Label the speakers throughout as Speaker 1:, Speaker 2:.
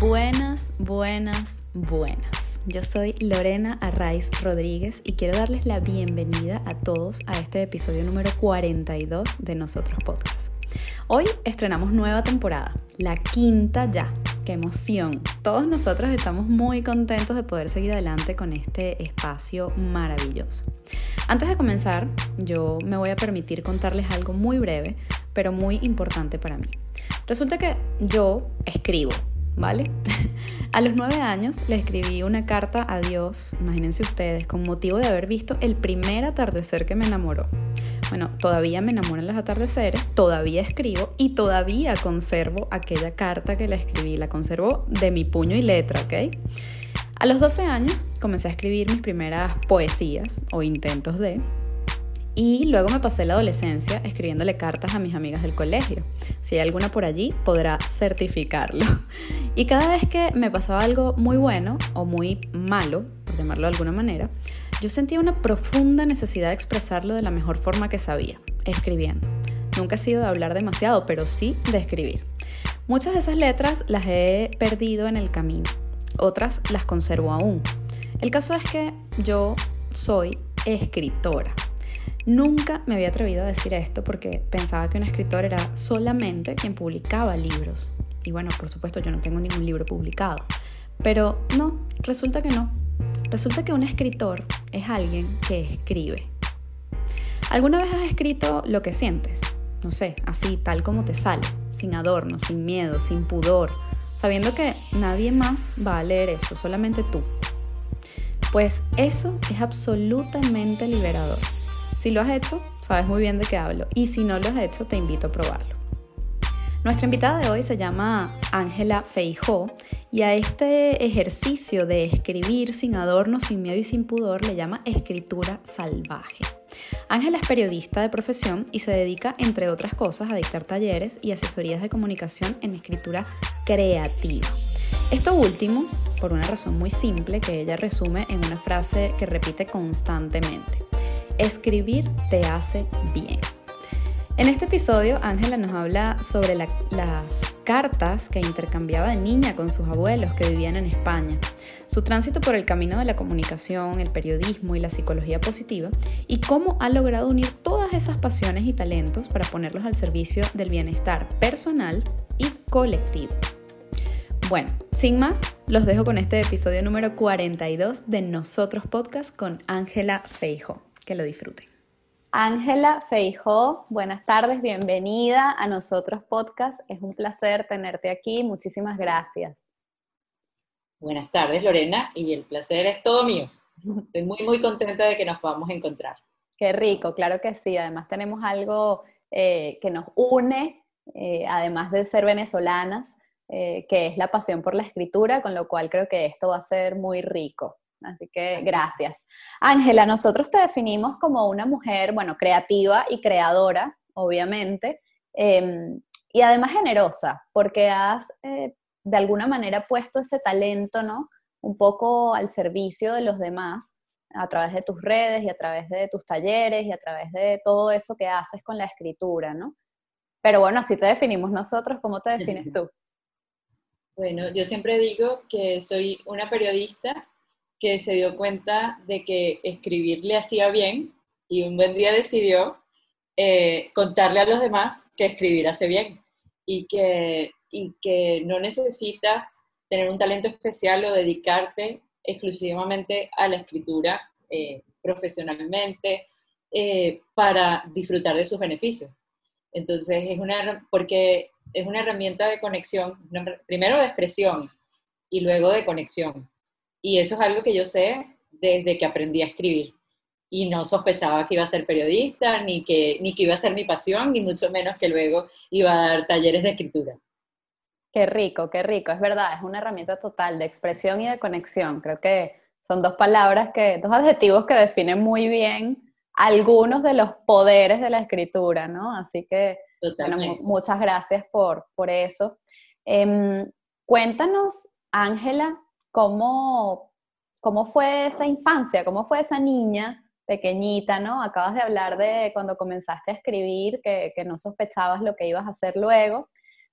Speaker 1: Buenas, buenas, buenas. Yo soy Lorena Arraiz Rodríguez y quiero darles la bienvenida a todos a este episodio número 42 de Nosotros Podcast. Hoy estrenamos nueva temporada, la quinta ya. ¡Qué emoción! Todos nosotros estamos muy contentos de poder seguir adelante con este espacio maravilloso. Antes de comenzar, yo me voy a permitir contarles algo muy breve, pero muy importante para mí. Resulta que yo escribo, ¿vale? A los nueve años le escribí una carta a Dios, imagínense ustedes, con motivo de haber visto el primer atardecer que me enamoró. Bueno, todavía me enamoran los atardeceres, todavía escribo y todavía conservo aquella carta que le escribí, la conservo de mi puño y letra, ¿ok? A los 12 años comencé a escribir mis primeras poesías o intentos de, y luego me pasé la adolescencia escribiéndole cartas a mis amigas del colegio. Si hay alguna por allí, podrá certificarlo. Y cada vez que me pasaba algo muy bueno o muy malo, por llamarlo de alguna manera, yo sentía una profunda necesidad de expresarlo de la mejor forma que sabía, escribiendo. Nunca he sido de hablar demasiado, pero sí de escribir. Muchas de esas letras las he perdido en el camino, otras las conservo aún. El caso es que yo soy escritora. Nunca me había atrevido a decir esto porque pensaba que un escritor era solamente quien publicaba libros. Y bueno, por supuesto yo no tengo ningún libro publicado. Pero no, resulta que no. Resulta que un escritor es alguien que escribe. ¿Alguna vez has escrito lo que sientes? No sé, así, tal como te sale, sin adorno, sin miedo, sin pudor, sabiendo que nadie más va a leer eso, solamente tú. Pues eso es absolutamente liberador. Si lo has hecho, sabes muy bien de qué hablo. Y si no lo has hecho, te invito a probarlo. Nuestra invitada de hoy se llama Ángela Feijó y a este ejercicio de escribir sin adorno, sin miedo y sin pudor le llama escritura salvaje. Ángela es periodista de profesión y se dedica, entre otras cosas, a dictar talleres y asesorías de comunicación en escritura creativa. Esto último, por una razón muy simple que ella resume en una frase que repite constantemente. Escribir te hace bien. En este episodio, Ángela nos habla sobre las cartas que intercambiaba de niña con sus abuelos que vivían en España, su tránsito por el camino de la comunicación, el periodismo y la psicología positiva, y cómo ha logrado unir todas esas pasiones y talentos para ponerlos al servicio del bienestar personal y colectivo. Bueno, sin más, los dejo con este episodio número 42 de Nosotros Podcast con Ángela Feijo. Que lo disfruten. Ángela Feijó, buenas tardes, bienvenida a nosotros podcast. Es un placer tenerte aquí. Muchísimas gracias.
Speaker 2: Buenas tardes, Lorena, y el placer es todo mío. Estoy muy, muy contenta de que nos podamos encontrar.
Speaker 1: Qué rico, claro que sí. Además tenemos algo eh, que nos une, eh, además de ser venezolanas, eh, que es la pasión por la escritura, con lo cual creo que esto va a ser muy rico. Así que gracias. Ángela, nosotros te definimos como una mujer, bueno, creativa y creadora, obviamente, em, y además generosa, porque has eh, de alguna manera puesto ese talento, ¿no? Un poco al servicio de los demás a través de tus redes y a través de tus talleres y a través de todo eso que haces con la escritura, ¿no? Pero bueno, así te definimos nosotros, ¿cómo te defines tú?
Speaker 2: Bueno, yo siempre digo que soy una periodista que se dio cuenta de que escribir le hacía bien y un buen día decidió eh, contarle a los demás que escribir hace bien y que, y que no necesitas tener un talento especial o dedicarte exclusivamente a la escritura eh, profesionalmente eh, para disfrutar de sus beneficios. Entonces, es una, porque es una herramienta de conexión, primero de expresión y luego de conexión. Y eso es algo que yo sé desde que aprendí a escribir. Y no sospechaba que iba a ser periodista, ni que, ni que iba a ser mi pasión, ni mucho menos que luego iba a dar talleres de escritura.
Speaker 1: Qué rico, qué rico. Es verdad, es una herramienta total de expresión y de conexión. Creo que son dos palabras que, dos adjetivos que definen muy bien algunos de los poderes de la escritura, ¿no? Así que, bueno, muchas gracias por, por eso. Em, cuéntanos, Ángela, ¿cómo, cómo fue esa infancia? ¿Cómo fue esa niña pequeñita, ¿no? Acabas de hablar de cuando comenzaste a escribir, que, que no sospechabas lo que ibas a hacer luego,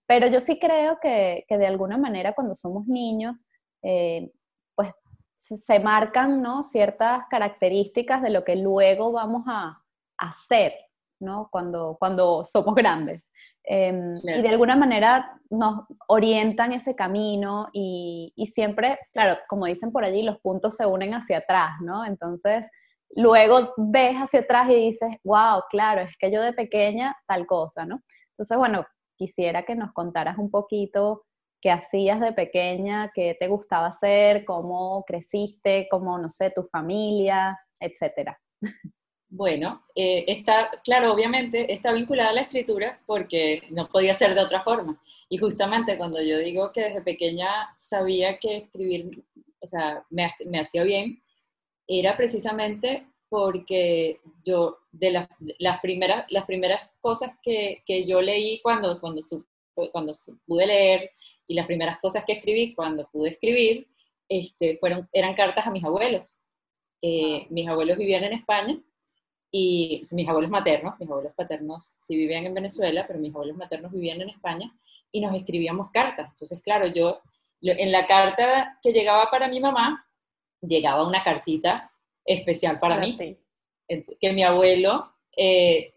Speaker 3: pero yo sí creo que, que de alguna manera cuando somos niños, eh, pues se marcan ¿no? ciertas características de lo que luego vamos a, hacer ¿no? cuando, cuando somos grandes. Em, y de alguna manera nos orientan ese camino y, y, siempre, claro, como dicen por allí, los puntos se unen hacia atrás, ¿no? Entonces, luego ves hacia atrás y dices, wow, claro, es que yo de pequeña tal cosa, ¿no? Entonces, bueno, quisiera que nos contaras un poquito qué hacías de pequeña, qué te gustaba hacer, cómo creciste, cómo, no sé, tu familia, etcétera.
Speaker 2: Bueno, eh, está, claro, obviamente está vinculada a la escritura porque no podía ser de otra forma. Y justamente cuando yo digo que desde pequeña sabía que escribir, o sea, me, me hacía bien, era precisamente porque yo, de las, las, primeras, las primeras cosas que, que yo leí cuando, cuando, cuando pude leer y las primeras cosas que escribí cuando pude escribir, este, fueron, eran cartas a mis abuelos. Eh, mis abuelos vivían en España y mis abuelos maternos, mis abuelos paternos sí vivían en Venezuela, pero mis abuelos maternos vivían en España y nos escribíamos cartas. Entonces, claro, yo en la carta que llegaba para mi mamá, llegaba una cartita especial para mí, que mi abuelo eh,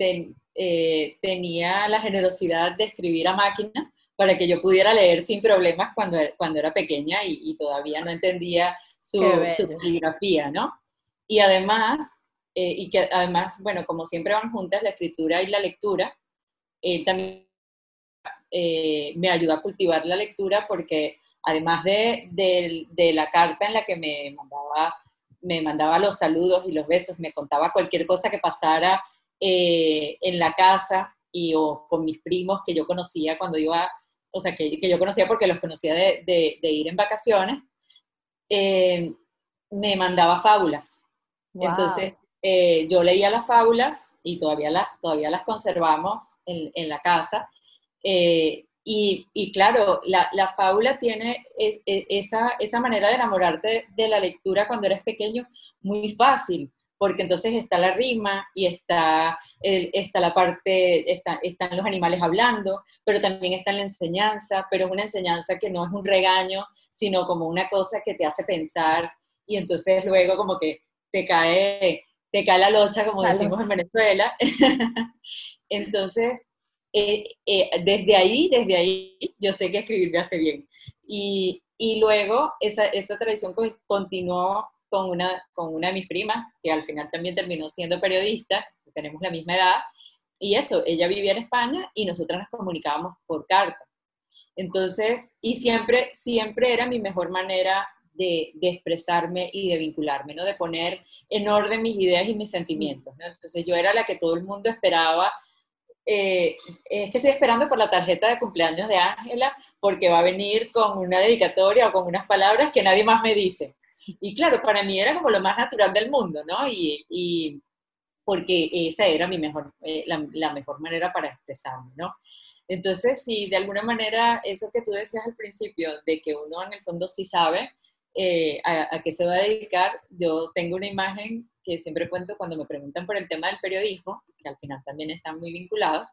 Speaker 2: eh, tenía la generosidad de escribir a máquina para que yo pudiera leer sin problemas cuando, cuando era pequeña y, todavía no entendía su, su caligrafía, ¿no? Y además, eh, y que además, bueno, como siempre van juntas la escritura y la lectura, él también eh, me ayuda a cultivar la lectura porque además de, de, la carta en la que me mandaba, me mandaba los saludos y los besos, me contaba cualquier cosa que pasara eh, en la casa y o con mis primos que yo conocía cuando iba, o sea, que, que yo conocía porque los conocía de, de, ir en vacaciones, me mandaba fábulas. Entonces, eh, yo leía las fábulas y todavía las, todavía las conservamos en, en la casa. Eh, y, y, claro, la, la fábula tiene e, e, esa, esa, manera de enamorarte de la lectura cuando eres pequeño muy fácil, porque entonces está la rima y está, está la parte, está, están los animales hablando, pero también está la enseñanza, pero es una enseñanza que no es un regaño, sino como una cosa que te hace pensar y entonces luego como que te cae te cae la locha, como decimos en Venezuela. Entonces, eh, eh, desde ahí, desde ahí, yo sé que escribir me hace bien. Y, y luego esa, esta tradición continuó con una, con una de mis primas, que al final también terminó siendo periodista, tenemos la misma edad, y eso, ella vivía en España y nosotras nos comunicábamos por carta. Entonces, y siempre, siempre era mi mejor manera de, expresarme y de vincularme, ¿no? De poner en orden mis ideas y mis sentimientos, ¿no? Entonces yo era la que todo el mundo esperaba. Eh, es que estoy esperando por la tarjeta de cumpleaños de Ángela porque va a venir con una dedicatoria o con unas palabras que nadie más me dice. Y claro, para mí era como lo más natural del mundo, ¿no? Y, y porque esa era mi mejor, eh, la, la, mejor manera para expresarme, ¿no? Entonces, si de alguna manera eso que tú decías al principio, de que uno en el fondo sí sabe, eh, a, qué se va a dedicar, yo tengo una imagen que siempre cuento cuando me preguntan por el tema del periodismo, que al final también están muy vinculados,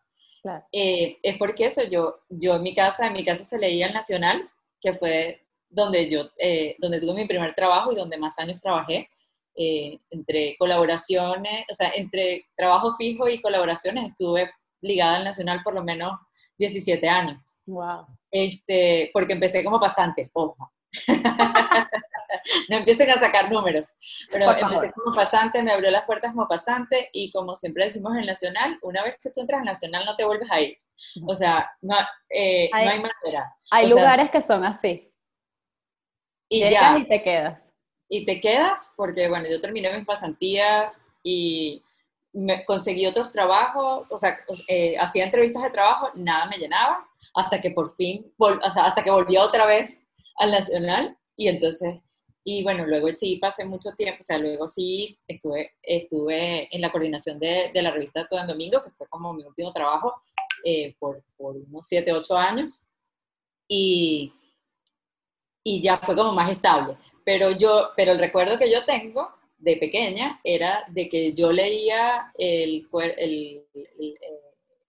Speaker 2: eh, es porque eso, yo, yo en mi casa, en mi casa se leía el Nacional, que fue donde yo, eh, donde tuve mi primer trabajo y donde más años trabajé, entre colaboraciones, o sea, entre trabajo fijo y colaboraciones estuve ligada al Nacional por lo menos 17 años.
Speaker 3: Wow.
Speaker 2: Este, porque empecé como pasante, ojo. no empiecen a sacar números. Pero empecé como pasante, me abrió las puertas como pasante y como siempre decimos en Nacional, una vez que tú entras en Nacional no te vuelves a ir. O sea, no, eh, hay, no hay manera.
Speaker 3: Hay lugares que son así.
Speaker 2: Y ya.
Speaker 3: Y te quedas.
Speaker 2: Y te quedas porque, bueno, yo terminé mis pasantías y me conseguí otros trabajos, o sea, eh, hacía entrevistas de trabajo, nada me llenaba, hasta que por fin, o sea, hasta que volví otra vez al Nacional y entonces, y bueno, luego sí pasé mucho tiempo, o sea, luego sí estuve, estuve en la coordinación de, de la revista Todo en Domingo, que fue como mi último trabajo eh, por, por, unos 7, 8 años y, y ya fue como más estable. Pero yo, pero el recuerdo que yo tengo de pequeña era de que yo leía el, el, el,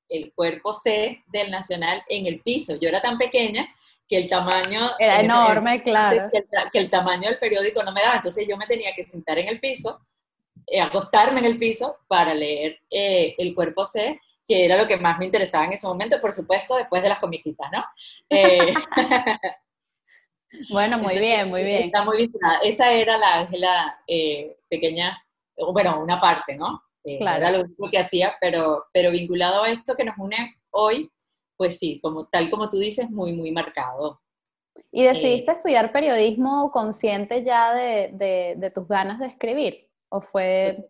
Speaker 2: el cuerpo C del Nacional en el piso. Yo era tan pequeña que el tamaño...
Speaker 3: Era enorme, claro.
Speaker 2: Que el, tamaño del periódico no me daba, entonces yo me tenía que sentar en el piso, eh, acostarme en el piso para leer eh, el cuerpo C, que era lo que más me interesaba en ese momento, por supuesto, después de las comiquitas, ¿no? Eh,
Speaker 3: bueno, muy bien, muy bien.
Speaker 2: Está muy vinculada. Esa era la Ángela pequeña, bueno, una parte, ¿no? claro. Era lo único que hacía, pero, pero vinculado a esto que nos une hoy, pues sí, como, tal como tú dices, muy, muy marcado.
Speaker 3: ¿Y decidiste eh, estudiar periodismo consciente ya de, de, tus ganas de escribir? ¿O fue...?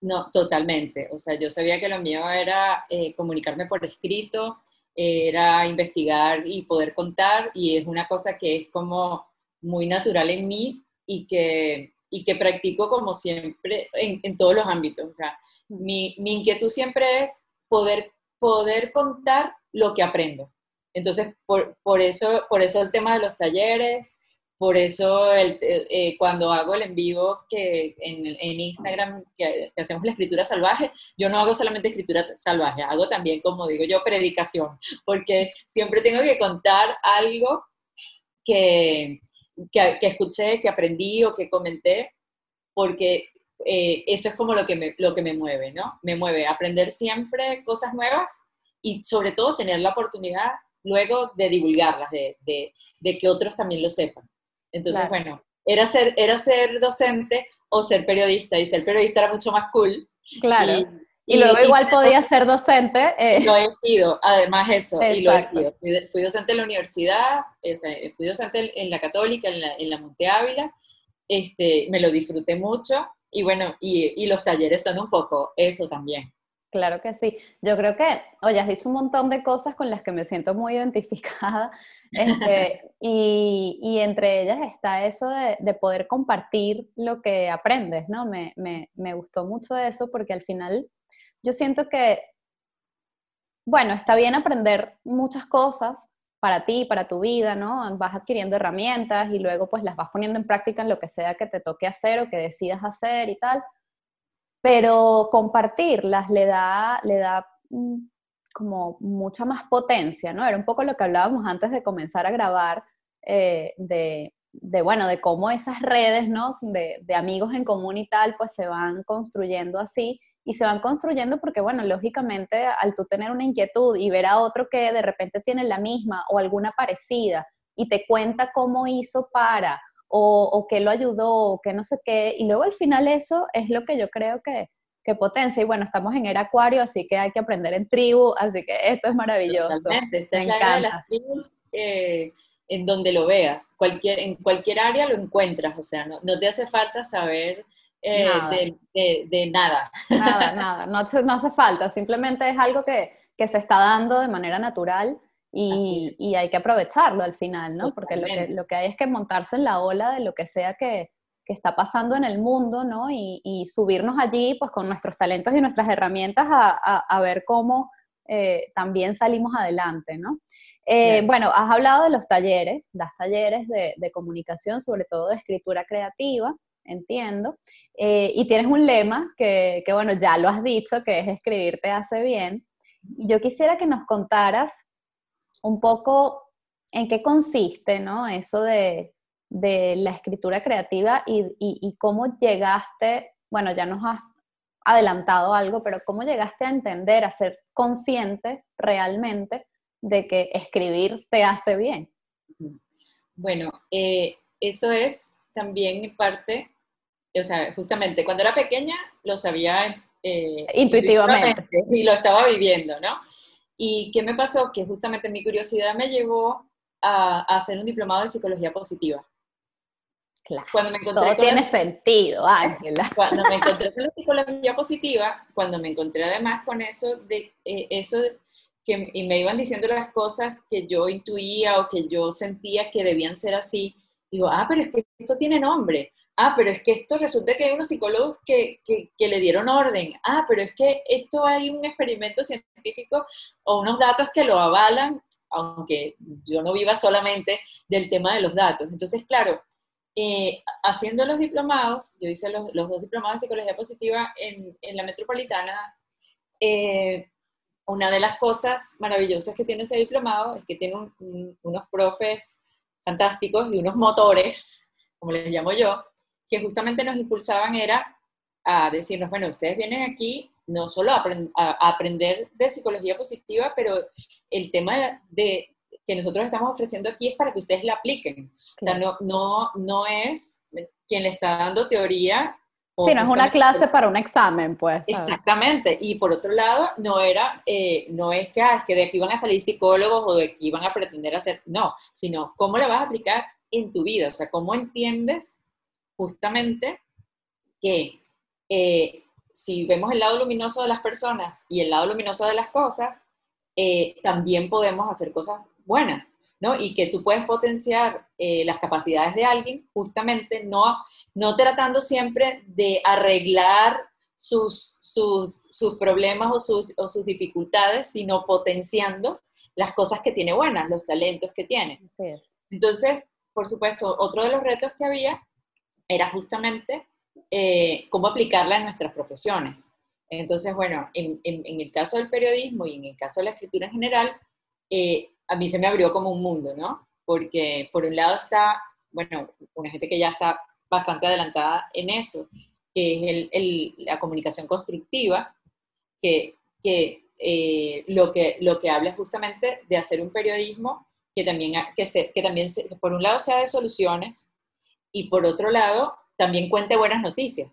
Speaker 2: No, totalmente. O sea, yo sabía que lo mío era eh, comunicarme por escrito, era investigar y poder contar, y es una cosa que es como muy natural en mí y que, y que practico como siempre en, en todos los ámbitos. O sea, mi, mi inquietud siempre es poder, poder contar lo que aprendo. Entonces, por, por, eso, por eso el tema de los talleres, por eso el, eh, cuando hago el en vivo que en, en Instagram, que, hacemos la escritura salvaje, yo no hago solamente escritura salvaje, hago también, como digo yo, predicación, porque siempre tengo que contar algo que, que, que escuché, que aprendí o que comenté, porque eh, eso es como lo que, me, lo que me mueve, ¿no? Me mueve aprender siempre cosas nuevas y sobre todo tener la oportunidad luego de divulgarlas, de, de, que otros también lo sepan. Entonces, bueno, era ser, era ser docente o ser periodista, y ser periodista era mucho más cool.
Speaker 3: Claro. Y, luego igual podía ser docente.
Speaker 2: Eh. Lo he sido, además eso, y lo he sido. Fui, docente en la universidad, fui docente en la Católica, en la, en la Monte Ávila, este, me lo disfruté mucho, y bueno, y, y los talleres son un poco eso también.
Speaker 3: Claro que sí. Yo creo que, oye, has dicho un montón de cosas con las que me siento muy identificada. Este, y, entre ellas está eso de, de, poder compartir lo que aprendes, ¿no? Me, me, me gustó mucho eso porque al final yo siento que, bueno, está bien aprender muchas cosas para ti, para tu vida, ¿no? Vas adquiriendo herramientas y luego pues las vas poniendo en práctica en lo que sea que te toque hacer o que decidas hacer y tal pero compartirlas le da, le da mm, como mucha más potencia, ¿no? Era un poco lo que hablábamos antes de comenzar a grabar, eh, de, bueno, de cómo esas redes, ¿no? De, de, amigos en común y tal, pues se van construyendo así, y se van construyendo porque, bueno, lógicamente al tú tener una inquietud y ver a otro que de repente tiene la misma o alguna parecida, y te cuenta cómo hizo para, o, o qué lo ayudó, o qué no sé qué, y luego al final eso es lo que yo creo que, que potencia. Y bueno, estamos en era acuario, así que hay que aprender en tribu, así que esto es maravilloso.
Speaker 2: Totalmente, esta es la era de las tribus eh, en donde lo veas, cualquier, en cualquier área lo encuentras, o sea, no, no te hace falta saber eh, nada. De, de, de, nada.
Speaker 3: Nada, nada, no, no hace falta, simplemente es algo que, que se está dando de manera natural y, y, hay que aprovecharlo al final, ¿no? Porque lo que, lo que, hay es que montarse en la ola de lo que sea que, que está pasando en el mundo, ¿no? Y, y, subirnos allí, pues con nuestros talentos y nuestras herramientas a, a, a ver cómo eh, también salimos adelante, ¿no? Eh, bueno, has hablado de los talleres, das talleres de, de, comunicación, sobre todo de escritura creativa, entiendo, eh, y tienes un lema que, que, bueno, ya lo has dicho, que es escribir te hace bien. Y yo quisiera que nos contaras un poco en qué consiste, ¿no? Eso de, de la escritura creativa y, y, y, cómo llegaste, bueno, ya nos has adelantado algo, pero cómo llegaste a entender, a ser consciente realmente de que escribir te hace bien.
Speaker 2: Bueno, eh, eso es también parte, o sea, justamente cuando era pequeña lo sabía
Speaker 3: eh, intuitivamente. intuitivamente
Speaker 2: y lo estaba viviendo, ¿no? ¿Y qué me pasó? Que justamente mi curiosidad me llevó a, a hacer un diplomado de psicología positiva.
Speaker 3: Claro, cuando me encontré todo tiene sentido, Ángela.
Speaker 2: Cuando me encontré con la psicología positiva, cuando me encontré además con eso de eh, eso que y me iban diciendo las cosas que yo intuía o que yo sentía que debían ser así, digo, ah, pero es que esto tiene nombre ah, pero es que esto resulta que hay unos psicólogos que, que, le dieron orden, ah, pero es que esto hay un experimento científico o unos datos que lo avalan, aunque yo no viva solamente del tema de los datos. Entonces, claro, eh, haciendo los diplomados, yo hice los, los, dos diplomados de psicología positiva en, en la metropolitana, eh, una de las cosas maravillosas que tiene ese diplomado es que tiene unos profes fantásticos y unos motores, como les llamo yo, que justamente nos impulsaban era a decirnos, bueno, ustedes vienen aquí no solo a, aprender de psicología positiva, pero el tema de, que nosotros estamos ofreciendo aquí es para que ustedes la apliquen. O sea, no, no, no es quien le está dando teoría
Speaker 3: Sí, no es una clase para un examen, pues.
Speaker 2: Exactamente. Y por otro lado, no era, eh, no es que, ah, es que de aquí van a salir psicólogos o de aquí van a pretender hacer, no, sino cómo lo vas a aplicar en tu vida, o sea, cómo entiendes justamente que eh, si vemos el lado luminoso de las personas y el lado luminoso de las cosas, eh, también podemos hacer cosas buenas. ¿no? Y que tú puedes potenciar eh, las capacidades de alguien justamente no, no tratando siempre de arreglar sus, sus, sus problemas o sus, o sus, dificultades, sino potenciando las cosas que tiene buenas, los talentos que tiene. Entonces, por supuesto, otro de los retos que había era justamente eh, cómo aplicarla en nuestras profesiones. Entonces, bueno, en, el caso del periodismo y en el caso de la escritura en general, eh, a mí se me abrió como un mundo, ¿no? Porque por un lado está, bueno, una gente que ya está bastante adelantada en eso, que es la comunicación constructiva, eh, lo que lo que habla es justamente de hacer un periodismo que también, que, se, que también por un lado sea de soluciones y por otro lado también cuente buenas noticias,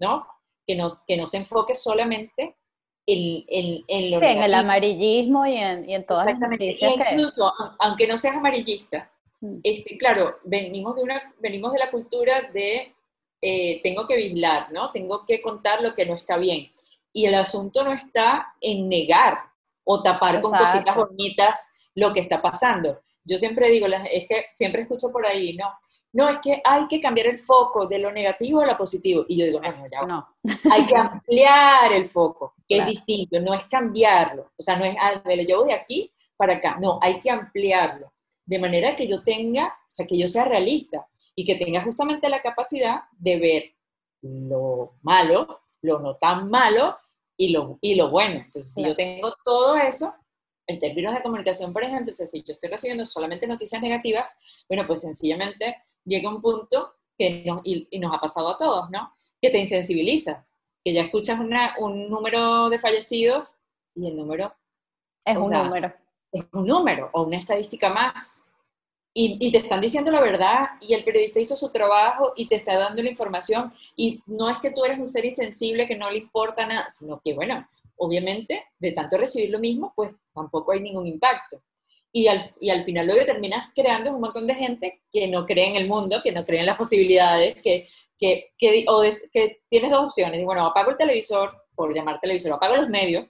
Speaker 2: ¿no? Que, nos, que no se enfoque solamente en,
Speaker 3: el amarillismo y en, y en todas las noticias.
Speaker 2: incluso, aunque no seas amarillista, mm. este, claro, venimos de, una, venimos de la cultura de eh, tengo que vigilar, ¿no? Tengo que contar lo que no está bien. Y el asunto no está en negar o tapar con cositas bonitas lo que está pasando. Yo siempre digo, es que siempre escucho por ahí, ¿no? No, es que hay que cambiar el foco de lo negativo a lo positivo. Y yo digo, no, ya no. Hay que ampliar el foco, que es distinto, no es cambiarlo. O sea, no es, ah, me lo llevo de aquí para acá. No, hay que ampliarlo. De manera que yo tenga, o sea, que yo sea realista y que tenga justamente la capacidad de ver lo malo, lo no tan malo y lo, y lo bueno. Entonces, si yo tengo todo eso, en términos de comunicación, por ejemplo, si yo estoy recibiendo solamente noticias negativas, bueno, pues sencillamente llega un punto que y, nos ha pasado a todos, ¿no? Que te insensibilizas, que ya escuchas un número de fallecidos y el número...
Speaker 3: Es un número.
Speaker 2: Es un número o una estadística más. Y, y, te están diciendo la verdad y el periodista hizo su trabajo y te está dando la información y no es que tú eres un ser insensible que no le importa nada, sino que bueno, obviamente de tanto recibir lo mismo, pues tampoco hay ningún impacto y al, y al final lo que terminas creando es un montón de gente que no cree en el mundo, que no cree en las posibilidades, que, que, que, o que tienes dos opciones. Bueno, apago el televisor, por llamar televisor, apago los medios,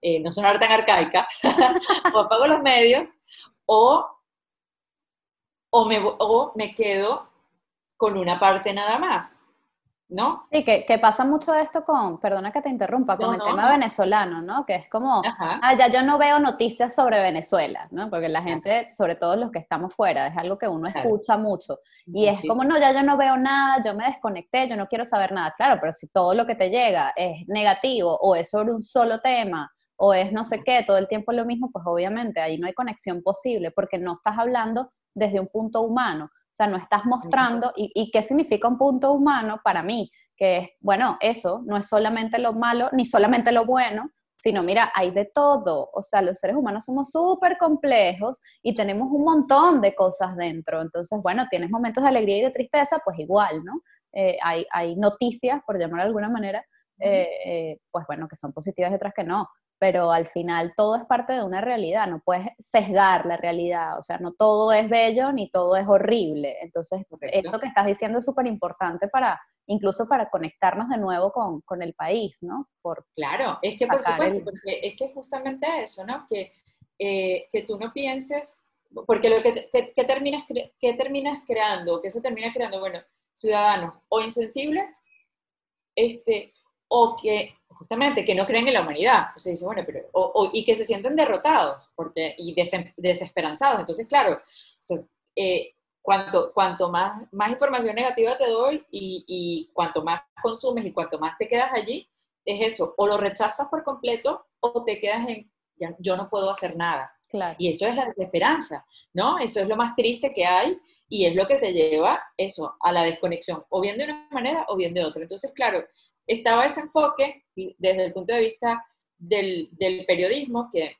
Speaker 2: eh, no sonar tan arcaica, o apago los medios, o, o, me, o me quedo con una parte nada más. ¿No?
Speaker 3: Sí, que, que, pasa mucho esto con, perdona que te interrumpa, con el tema venezolano, ¿no? Que es como, ah, ya yo no veo noticias sobre Venezuela, ¿no? Porque la gente, sobre todo los que estamos fuera, es algo que uno escucha mucho. Y es como, no, ya yo no veo nada, yo me desconecté, yo no quiero saber nada. Claro, pero si todo lo que te llega es negativo o es sobre un solo tema o es no sé qué, todo el tiempo es lo mismo, pues obviamente ahí no hay conexión posible porque no estás hablando desde un punto humano sea, no estás mostrando, y, qué significa un punto humano para mí, que es, bueno, eso no es solamente lo malo ni solamente lo bueno, sino mira, hay de todo. O sea, los seres humanos somos súper complejos y tenemos un montón de cosas dentro. Entonces, bueno, tienes momentos de alegría y de tristeza, pues igual, ¿no? Eh, hay, hay, noticias, por llamar de alguna manera, eh, eh, pues bueno, que son positivas y otras que no pero al final todo es parte de una realidad, no puedes sesgar la realidad, o sea, no todo es bello ni todo es horrible. Entonces, eso que estás diciendo es súper importante para, incluso para conectarnos de nuevo con, con el país, ¿no?
Speaker 2: Por claro, es que por supuesto, porque es que justamente eso, ¿no? Que, eh, que tú no pienses, porque lo que, que, terminas, que terminas creando, que se termina creando, bueno, ciudadanos o insensibles, este, o que justamente que no creen en la humanidad. O sea, dice, bueno, pero, o, y que se sienten derrotados porque, y desesperanzados. Entonces, claro, eh, cuanto, cuanto más, más información negativa te doy y, y, cuanto más consumes y cuanto más te quedas allí, es eso, o lo rechazas por completo o te quedas en, ya, yo no puedo hacer nada.
Speaker 3: Claro.
Speaker 2: Y eso es la desesperanza, ¿no? Eso es lo más triste que hay y es lo que te lleva eso, a la desconexión, o bien de una manera o bien de otra. Entonces, claro, estaba ese enfoque desde el punto de vista del, del periodismo que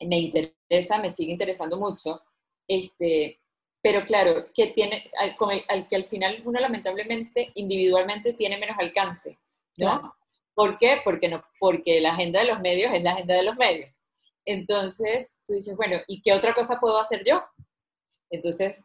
Speaker 2: me interesa, me sigue interesando mucho, este, pero claro, que tiene, al, con el, al que al final uno lamentablemente individualmente tiene menos alcance, ¿no?
Speaker 3: Claro.
Speaker 2: ¿Por qué? Porque, no, porque la agenda de los medios es la agenda de los medios. Entonces, tú dices, bueno, ¿y qué otra cosa puedo hacer yo? Entonces,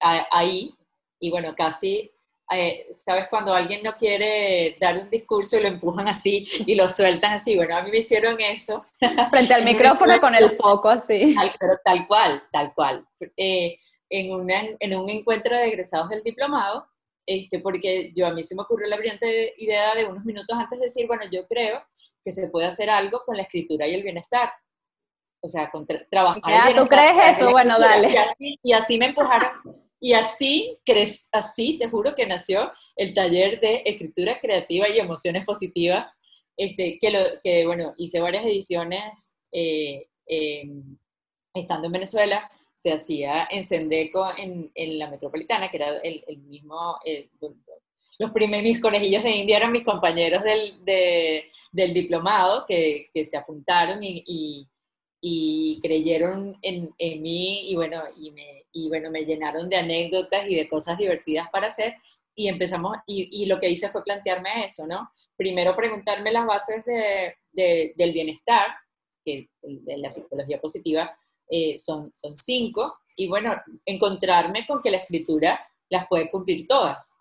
Speaker 2: ahí, y bueno, casi, eh, ¿sabes? Cuando alguien no quiere dar un discurso y lo empujan así y lo sueltan así, bueno, a mí me hicieron eso.
Speaker 3: Frente al micrófono con el foco así.
Speaker 2: Tal, pero tal cual, tal cual. Eh, en, una, en un encuentro de egresados del diplomado, este, porque yo a mí se me ocurrió la brillante idea de unos minutos antes de decir, bueno, yo creo que se puede hacer algo con la escritura y el bienestar. O sea, con tra trabajar.
Speaker 3: Ya, ¿tú crees eso? Bueno, dale.
Speaker 2: Y así, y así me empujaron. Y así, así, te juro que nació el taller de escritura creativa y emociones positivas, este, que, lo, que bueno, hice varias ediciones eh, eh, estando en Venezuela, se hacía en Sendeco, en, en la metropolitana, que era el, el mismo, los primeros, mis conejillos de India eran mis compañeros del, de, del diplomado que, que, se apuntaron y, y, y creyeron en, en, mí y bueno, y me, y bueno, me llenaron de anécdotas y de cosas divertidas para hacer. Y empezamos, y, y lo que hice fue plantearme eso, ¿no? Primero preguntarme las bases de, de, del bienestar, que de la psicología positiva, eh, son, son cinco, y bueno, encontrarme con que la escritura las puede cumplir todas.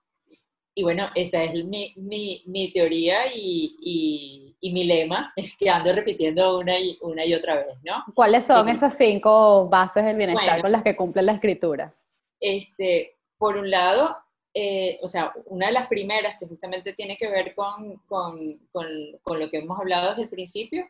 Speaker 2: Y bueno, esa es mi, mi, mi teoría y, y, y, mi lema, es que ando repitiendo una y, una y otra vez, ¿no?
Speaker 3: ¿Cuáles son esas cinco bases del bienestar bueno, con las que cumple la escritura?
Speaker 2: Este, por un lado, eh, o sea, una de las primeras que justamente tiene que ver con, con, con, con lo que hemos hablado desde el principio,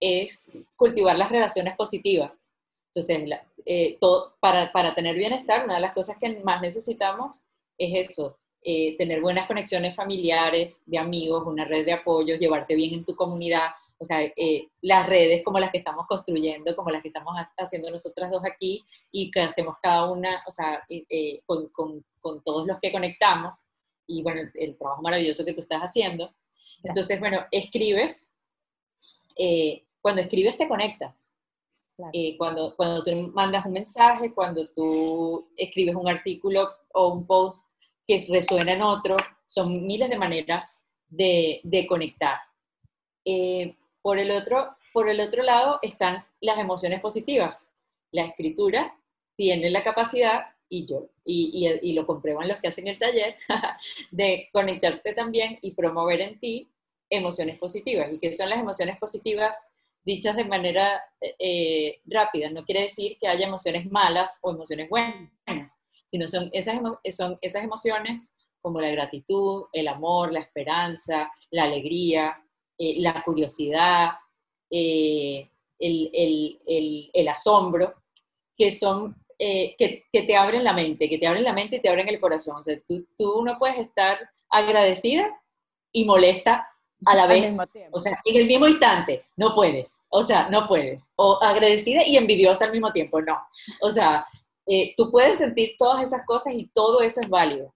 Speaker 2: es cultivar las relaciones positivas. Entonces, la, eh, todo, para, para, tener bienestar, una de las cosas que más necesitamos es eso, eh, tener buenas conexiones familiares, de amigos, una red de apoyos, llevarte bien en tu comunidad, o sea, eh, las redes como las que estamos construyendo, como las que estamos haciendo nosotras dos aquí y que hacemos cada una, o sea, eh, con, con, con, todos los que conectamos y bueno, el, el, trabajo maravilloso que tú estás haciendo. Entonces, bueno, escribes, eh, cuando escribes te conectas. Claro. Eh, cuando, cuando tú mandas un mensaje, cuando tú escribes un artículo o un post que resuena en otro, son miles de maneras de, conectar. Eh, por, el otro, por el otro lado están las emociones positivas. La escritura tiene la capacidad, y yo, y, y, lo comprueban los que hacen el taller, de conectarte también y promover en ti emociones positivas. ¿Y qué son las emociones positivas? dichas de manera eh, rápida. No quiere decir que haya emociones malas o emociones buenas, sino son esas, son esas emociones como la gratitud, el amor, la esperanza, la alegría, eh, la curiosidad, eh, el, el, el, el, asombro, que son, eh, que, que, te abren la mente, que te abren la mente y te abren el corazón. O sea, tú, tú no puedes estar agradecida y molesta a la vez, o sea, en el mismo instante, no puedes, o sea, no puedes, o agradecida y envidiosa al mismo tiempo, no, o sea, eh, tú puedes sentir todas esas cosas y todo eso es válido,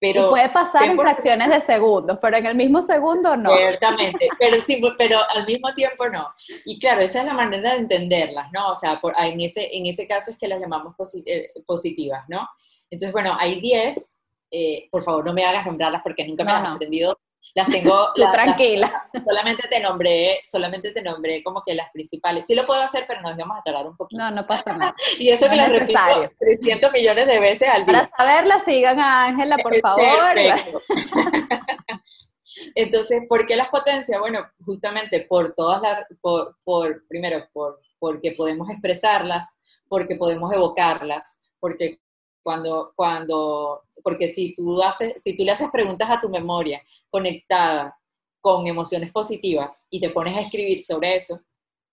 Speaker 2: pero...
Speaker 3: Y puede pasar en fracciones de segundos, pero en el mismo segundo no.
Speaker 2: Ciertamente, pero, sí, pero al mismo tiempo no. Y claro, esa es la manera de entenderlas, ¿no? O sea, por, en, ese, en ese caso es que las llamamos posit eh, positivas, ¿no? Entonces, bueno, hay 10, eh, por favor, no me hagas nombrarlas porque nunca me no, has no. aprendido las tengo.
Speaker 3: la, tranquila.
Speaker 2: La, solamente te nombré, solamente te nombré como que las principales. Sí lo puedo hacer, pero nos vamos a tardar un poquito.
Speaker 3: No, no pasa nada.
Speaker 2: y eso no que las repito 300 millones de veces al día.
Speaker 3: Para saberla, sigan a Ángela, por favor.
Speaker 2: Entonces, ¿por qué las potencias? Bueno, justamente por todas las, por, por, primero, por, porque podemos expresarlas, porque podemos evocarlas, porque cuando, cuando, porque si tú, haces, si tú le haces preguntas a tu memoria conectada con emociones positivas y te pones a escribir sobre eso,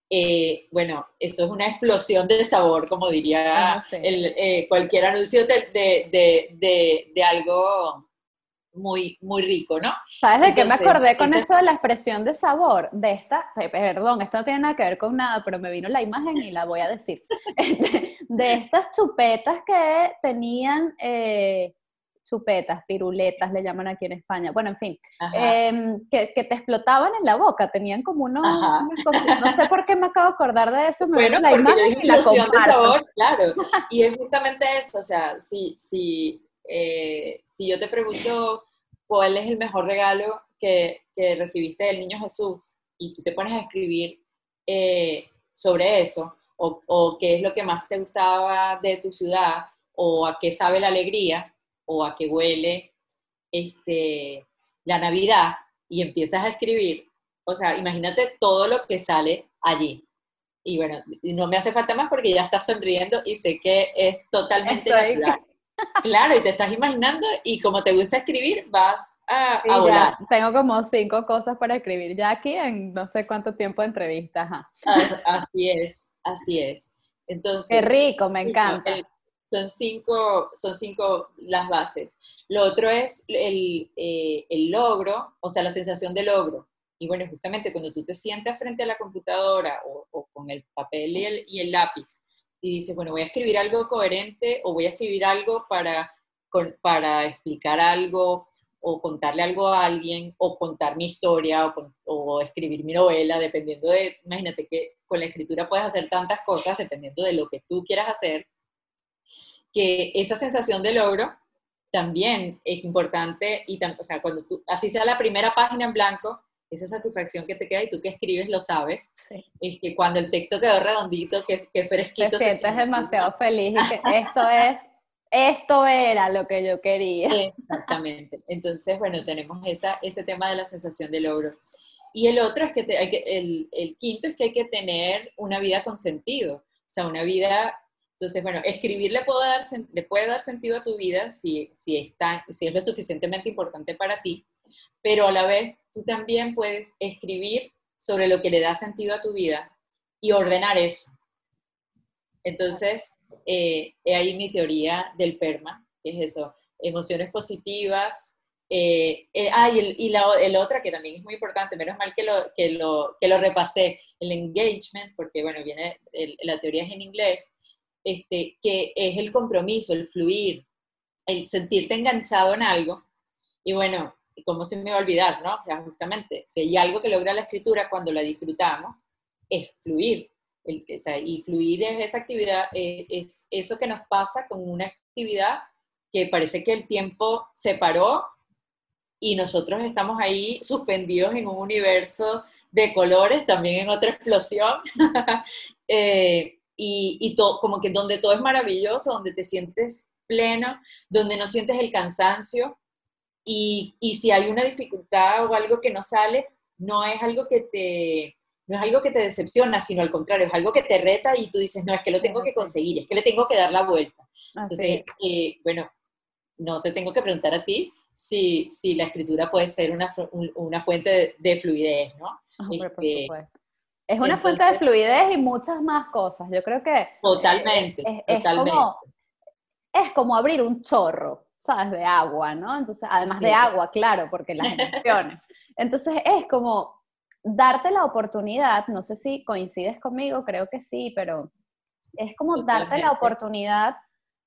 Speaker 2: eh, bueno, eso es una explosión de sabor, como diría ah, sí. el, eh, cualquier anuncio de, de, de, de, algo, muy, muy rico, ¿no?
Speaker 3: ¿Sabes de qué me acordé con eso de la expresión de sabor? De esta, perdón, esto no tiene nada que ver con nada, pero me vino la imagen y la voy a decir. Este, de, estas chupetas que tenían... Eh, chupetas, piruletas, le llaman aquí en España. Bueno, en fin, em, que, te explotaban en la boca, tenían como unos, no sé por qué me acabo de acordar de eso, me
Speaker 2: bueno, la imagen y la comparto. de sabor, claro, y es justamente eso, o sea, si, si, eh, si yo te pregunto cuál es el mejor regalo que, que, recibiste del niño Jesús y tú te pones a escribir eh, sobre eso, o, o qué es lo que más te gustaba de tu ciudad, o a qué sabe la alegría, o a que huele este, la Navidad y empiezas a escribir, o sea, imagínate todo lo que sale allí. Y bueno, no me hace falta más porque ya estás sonriendo y sé que es totalmente natural. Claro, y te estás imaginando y como te gusta escribir, vas a, volar.
Speaker 3: tengo como cinco cosas para escribir ya aquí en no sé cuánto tiempo de entrevista.
Speaker 2: Así es, así es. Entonces,
Speaker 3: Qué rico, me encanta.
Speaker 2: Son cinco, son cinco las bases. Lo otro es el, eh, el logro, o sea, la sensación de logro. Y bueno, justamente cuando tú te sientas frente a la computadora o, con el papel y el, y el, lápiz y dices, bueno, voy a escribir algo coherente o voy a escribir algo para, para explicar algo o contarle algo a alguien o contar mi historia o, o, escribir mi novela, dependiendo de, imagínate que con la escritura puedes hacer tantas cosas dependiendo de lo que tú quieras hacer que esa sensación de logro también es importante y, o sea, cuando tú, así sea la primera página en blanco, esa satisfacción que te queda y tú que escribes lo sabes, sí. es que cuando el texto quedó redondito, que, que fresquito.
Speaker 3: Te sientes demasiado feliz y que esto es, esto era lo que yo quería.
Speaker 2: Exactamente. Entonces, bueno, tenemos esa, ese tema de la sensación de logro. Y el otro es que, hay que el, el quinto es que hay que tener una vida con sentido, o sea, una vida entonces, bueno, escribir le puede dar, le puede dar sentido a tu vida si, si, está, si es lo suficientemente importante para ti, pero a la vez tú también puedes escribir sobre lo que le da sentido a tu vida y ordenar eso. Entonces, eh, ahí mi teoría del PERMA, que es eso, emociones positivas. Eh, eh, ah, y, la, el otra que también es muy importante, menos mal que lo, que lo, que lo repasé, el engagement, porque bueno, viene, la teoría es en inglés, este, que es el compromiso, el fluir, el sentirte enganchado en algo. Y bueno, ¿cómo se me va a olvidar, no? O sea, justamente, si hay algo que logra la escritura cuando la disfrutamos, es fluir. El, y fluir es esa actividad, eh, es eso que nos pasa con una actividad que parece que el tiempo se paró y nosotros estamos ahí suspendidos en un universo de colores, también en otra explosión. eh, y, todo, como que donde todo es maravilloso, donde te sientes pleno, donde no sientes el cansancio y, y, si hay una dificultad o algo que no sale, no es algo que te no es algo que te decepciona, sino al contrario, es algo que te reta y tú dices, no, es que lo tengo que conseguir, es que le tengo que dar la vuelta. Entonces, eh, bueno, no te tengo que preguntar a ti si, si la escritura puede ser una, una fuente de, fluidez, ¿no?
Speaker 3: Este, es una fuente de fluidez y muchas más cosas. Yo creo que...
Speaker 2: Totalmente, es, totalmente.
Speaker 3: Como, es como abrir un chorro, ¿sabes? De agua, ¿no? Entonces, además de agua, claro, porque las emociones. Entonces, es como darte la oportunidad, no sé si coincides conmigo, creo que sí, pero es como darte la oportunidad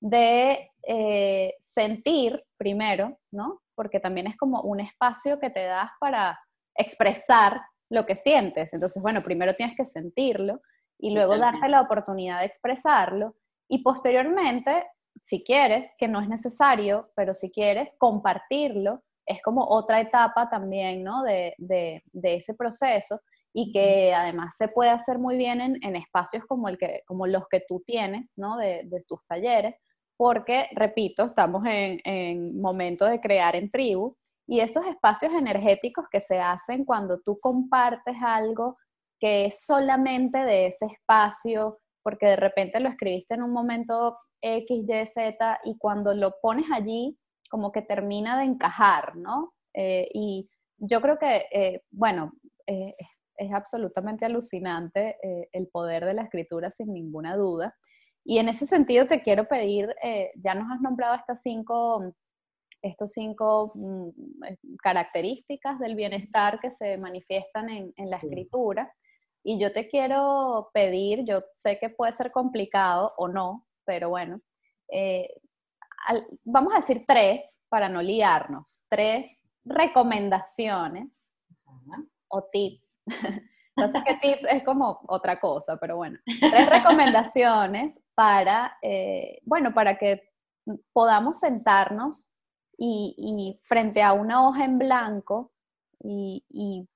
Speaker 3: de eh, sentir primero, ¿no? Porque también es como un espacio que te das para expresar lo que sientes. Entonces, bueno, primero tienes que sentirlo y luego darte la oportunidad de expresarlo y posteriormente, si quieres, que no es necesario, pero si quieres, compartirlo, es como otra etapa también, ¿no? De, ese proceso y que además se puede hacer muy bien en, espacios como, el que, como los que tú tienes, ¿no? De, tus talleres, porque, repito, estamos en, en momento de crear en tribu y esos espacios energéticos que se hacen cuando tú compartes algo que es solamente de ese espacio, porque de repente lo escribiste en un momento X, Y, Z, y cuando lo pones allí, como que termina de encajar, ¿no? Eh, y yo creo que, eh, bueno, eh, es absolutamente alucinante el poder de la escritura sin ninguna duda. Y en ese sentido te quiero pedir, ya nos has nombrado estas cinco estos cinco mm, características del bienestar que se manifiestan en, la escritura. Y yo te quiero pedir, yo sé que puede ser complicado o no, pero bueno, eh, vamos a decir tres para no liarnos, tres recomendaciones o tips. sé qué tips es como otra cosa, pero bueno, tres recomendaciones para, eh, bueno, para que podamos sentarnos y, frente a una hoja en blanco y,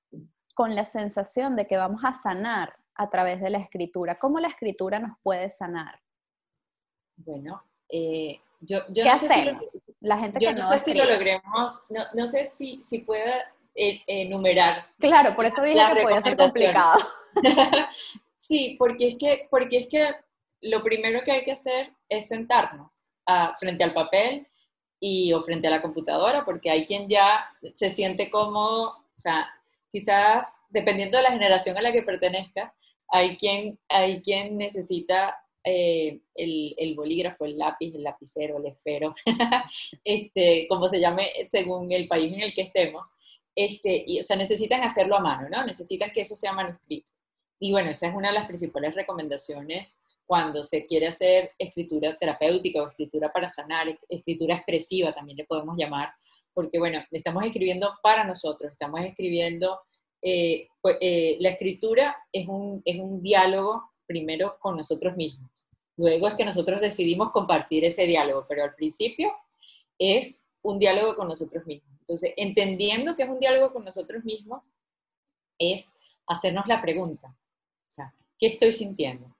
Speaker 3: con la sensación de que vamos a sanar a través de la escritura. ¿Cómo la escritura nos puede sanar?
Speaker 2: Bueno, eh, yo, yo,
Speaker 3: ¿Qué no hacemos? Sé si lo,
Speaker 2: la gente yo no, sé si lo logremos, no, no sé si, si pueda eh, enumerar.
Speaker 3: Claro, por eso dije que podía ser complicado.
Speaker 2: sí, porque es, que, porque es que lo primero que hay que hacer es sentarnos frente al papel y, o frente a la computadora, porque hay quien ya se siente como, o sea, quizás dependiendo de la generación a la que pertenezca, hay quien, hay quien necesita eh, el, el, bolígrafo, el lápiz, el lapicero, el esfero, este, como se llame según el país en el que estemos, este, y, o sea, necesitan hacerlo a mano, ¿no? Necesitan que eso sea manuscrito. Y bueno, esa es una de las principales recomendaciones cuando se quiere hacer escritura terapéutica o escritura para sanar, escritura expresiva también le podemos llamar, porque bueno, estamos escribiendo para nosotros, estamos escribiendo, eh, pues, eh, la escritura es un, es un diálogo primero con nosotros mismos, luego es que nosotros decidimos compartir ese diálogo, pero al principio es un diálogo con nosotros mismos. Entonces, entendiendo que es un diálogo con nosotros mismos, es hacernos la pregunta, ¿qué estoy sintiendo?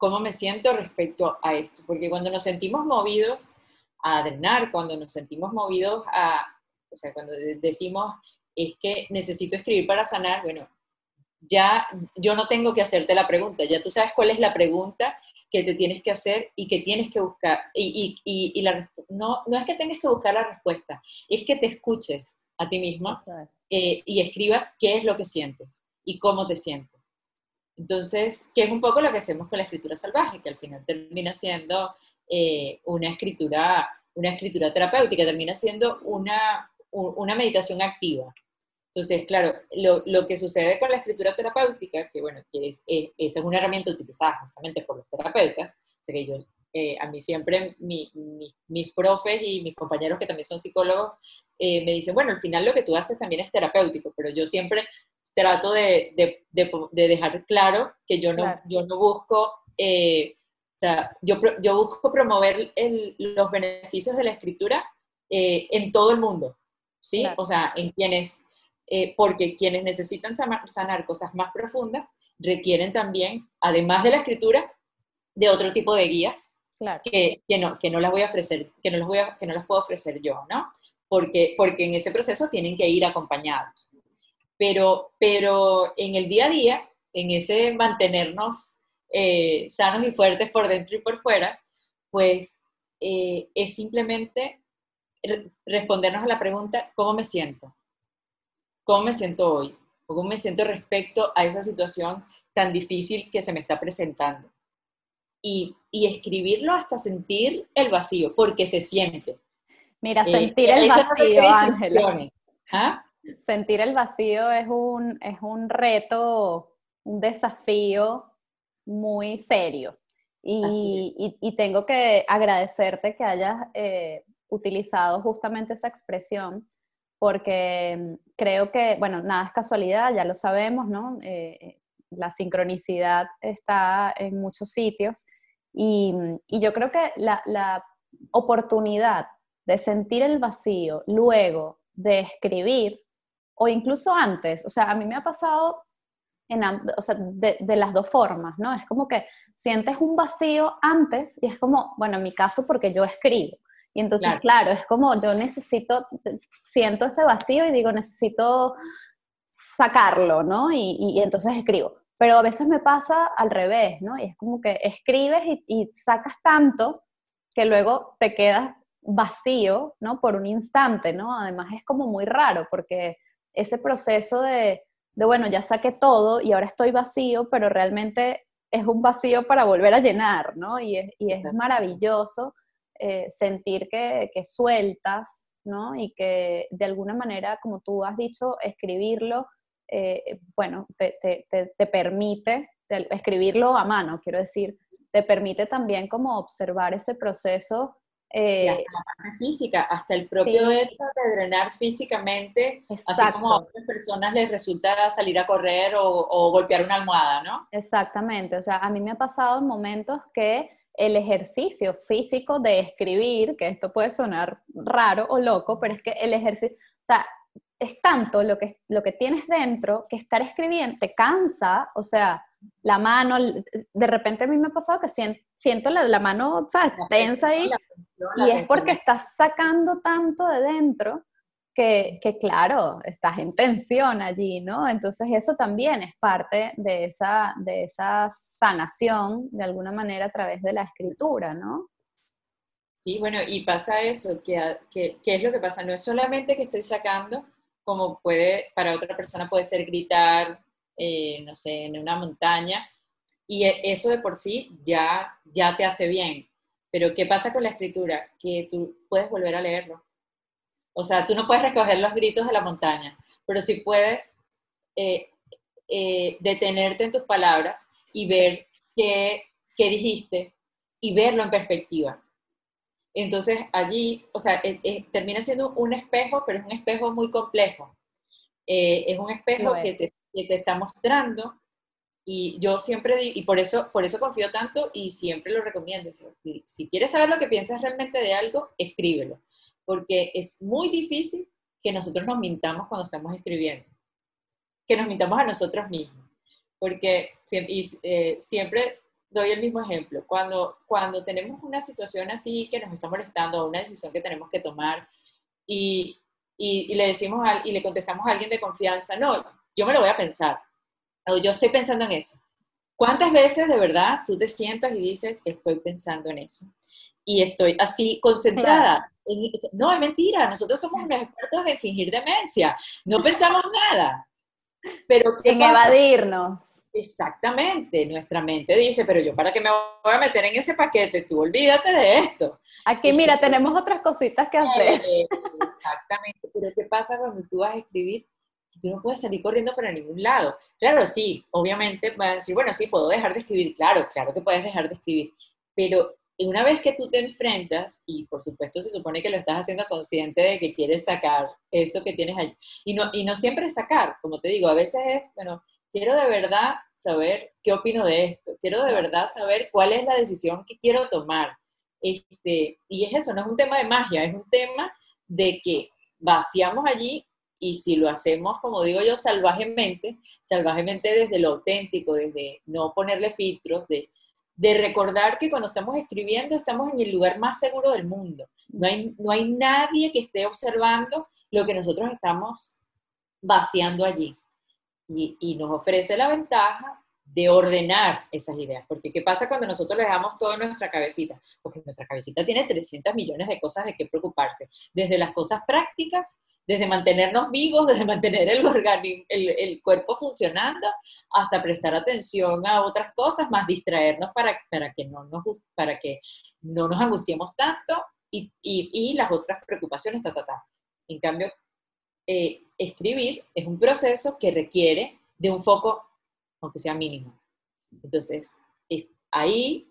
Speaker 2: cómo me siento respecto a esto, porque cuando nos sentimos movidos a drenar, cuando nos sentimos movidos a, o sea, cuando decimos es que necesito escribir para sanar, bueno, ya yo no tengo que hacerte la pregunta, ya tú sabes cuál es la pregunta que te tienes que hacer y que tienes que buscar. Y, y, y, la, no, no es que tengas que buscar la respuesta, es que te escuches a ti misma eh, y escribas qué es lo que sientes y cómo te sientes. Entonces, que es un poco lo que hacemos con la escritura salvaje, que al final termina siendo eh, una, escritura, una escritura terapéutica, termina siendo una, una meditación activa. Entonces, claro, lo, lo, que sucede con la escritura terapéutica, que bueno, que es, es, una herramienta utilizada justamente por los terapeutas, o sea que yo, eh, a mí siempre mi, mis profes y mis compañeros que también son psicólogos eh, me dicen, bueno, al final lo que tú haces también es terapéutico, pero yo siempre trato de, de, de, dejar claro que yo no, yo no busco, eh, o sea, yo, yo busco promover el, los beneficios de la escritura eh, en todo el mundo, ¿sí? O sea, en quienes, eh, porque quienes necesitan sanar, cosas más profundas requieren también, además de la escritura, de otro tipo de guías que, que, no, que no las voy a ofrecer, que no, las voy a, que no las puedo ofrecer yo, ¿no? Porque, porque en ese proceso tienen que ir acompañados pero, pero en el día a día, en ese mantenernos eh, sanos y fuertes por dentro y por fuera, pues eh, es simplemente respondernos a la pregunta, ¿cómo me siento? ¿Cómo me siento hoy? ¿O cómo me siento respecto a esa situación tan difícil que se me está presentando? Y, y escribirlo hasta sentir el vacío, porque se siente.
Speaker 3: Mira, eh, sentir el vacío, Ángela. ¿Ah? sentir el vacío es un, es un reto, un desafío muy serio. Y, y, tengo que agradecerte que hayas eh, utilizado justamente esa expresión, porque creo que, bueno, nada es casualidad, ya lo sabemos, ¿no? Eh, eh, la sincronicidad está en muchos sitios. Y, y yo creo que la, la oportunidad de sentir el vacío luego de escribir o incluso antes. O sea, a mí me ha pasado en, o sea, de, las dos formas, ¿no? Es como que sientes un vacío antes y es como, bueno, en mi caso porque yo escribo. Y entonces, claro, es como yo necesito, siento ese vacío y digo, necesito sacarlo, ¿no? Y, y, entonces escribo. Pero a veces me pasa al revés, ¿no? Y es como que escribes y, y sacas tanto que luego te quedas vacío, ¿no? Por un instante, ¿no? Además es como muy raro porque ese proceso de, bueno, ya saqué todo y ahora estoy vacío, pero realmente es un vacío para volver a llenar, ¿no? Y es, y es maravilloso eh, sentir que, sueltas ¿no? Y que de alguna manera, como tú has dicho, escribirlo, eh, bueno, te, permite, escribirlo a mano, quiero decir, te permite también como observar ese proceso.
Speaker 2: Eh, hasta la parte física, hasta el propio hecho de drenar físicamente, así como a otras personas les resulta salir a correr o, o golpear una almohada, ¿no?
Speaker 3: Exactamente, o sea, a mí me ha pasado en momentos que el ejercicio físico de escribir, que esto puede sonar raro o loco, pero es que el ejercicio, o sea, es tanto lo que, lo que tienes dentro que estar escribiendo te cansa, o sea, la mano, de repente a mí me ha pasado que siento, la, la mano, ¿sabes? tensa ahí, y es porque estás sacando tanto de dentro que, claro, estás en tensión allí, ¿no? Entonces eso también es parte de esa, de esa sanación, de alguna manera, a través de la escritura, ¿no?
Speaker 2: Sí, bueno, y pasa eso, que, que, es lo que pasa, no es solamente que estoy sacando, como puede, para otra persona puede ser gritar, eh, no sé, en una montaña, y e, eso de por sí ya, ya te hace bien. Pero ¿qué pasa con la escritura? Que tú puedes volver a leerlo o sea, tú no puedes recoger los gritos de la montaña, pero sí puedes eh, eh, detenerte en tus palabras y ver qué, qué, dijiste y verlo en perspectiva. Entonces allí, o sea, eh, termina siendo un espejo, pero es un espejo muy complejo. es un espejo que te, que te, está mostrando y yo siempre y por eso, por eso confío tanto y siempre lo recomiendo. Si, si quieres saber lo que piensas realmente de algo, escríbelo porque es muy difícil que nosotros nos mintamos cuando estamos escribiendo, que nos mintamos a nosotros mismos, porque y, eh, siempre doy el mismo ejemplo, cuando, cuando tenemos una situación así que nos está molestando, una decisión que tenemos que tomar y, y, le decimos y le contestamos a alguien de confianza, no, yo me lo voy a pensar, o yo estoy pensando en eso. ¿Cuántas veces de verdad tú te sientas y dices, estoy pensando en eso? Y estoy así concentrada. no, es mentira, nosotros somos unos expertos en fingir demencia, no pensamos nada. Pero
Speaker 3: en evadirnos.
Speaker 2: Exactamente, nuestra mente dice, pero yo para qué me voy a meter en ese paquete, tú olvídate de esto.
Speaker 3: Aquí, mira, tenemos otras cositas que hacer.
Speaker 2: Eh, exactamente, pero ¿qué pasa cuando tú vas a escribir? Tú no puedes salir corriendo para ningún lado. Claro, sí, obviamente vas a decir, bueno, sí, puedo dejar de escribir, claro, claro que puedes dejar de escribir, pero y una vez que tú te enfrentas, y por supuesto se supone que lo estás haciendo consciente de que quieres sacar eso que tienes allí, y no, y no siempre sacar, como te digo, a veces es, bueno, quiero de verdad saber qué opino de esto, quiero de verdad saber cuál es la decisión que quiero tomar. Este, y es eso, no es un tema de magia, es un tema de que vaciamos allí y si lo hacemos, como digo yo, salvajemente, salvajemente desde lo auténtico, desde no ponerle filtros, de de recordar que cuando estamos escribiendo estamos en el lugar más seguro del mundo. No hay, no hay nadie que esté observando lo que nosotros estamos vaciando allí. Y, y, nos ofrece la ventaja de ordenar esas ideas. Porque ¿qué pasa cuando nosotros le dejamos todo nuestra cabecita? Porque nuestra cabecita tiene 300 millones de cosas de qué preocuparse. Desde las cosas prácticas, desde mantenernos vivos, desde mantener el, el, el cuerpo funcionando, hasta prestar atención a otras cosas, más distraernos para, para, que, no nos, para que no nos angustiemos tanto y, y, y las otras preocupaciones, ta. En cambio, eh, escribir es un proceso que requiere de un foco aunque sea mínimo. Entonces, ahí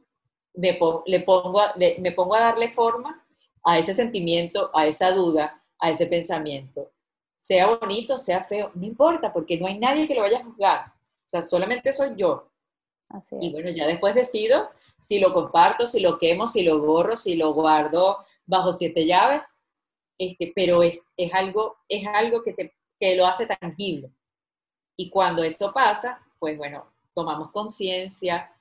Speaker 2: me, le pongo me pongo a darle forma a ese sentimiento, a esa duda, a ese pensamiento. Sea bonito, sea feo, no importa, porque no hay nadie que lo vaya a juzgar. O sea, solamente soy yo. Y bueno, ya después decido si lo comparto, si lo quemo, si lo borro, si lo guardo bajo siete llaves. Este, pero es, es algo, es algo que, te, que lo hace tangible. Y cuando esto pasa, pues bueno, tomamos conciencia,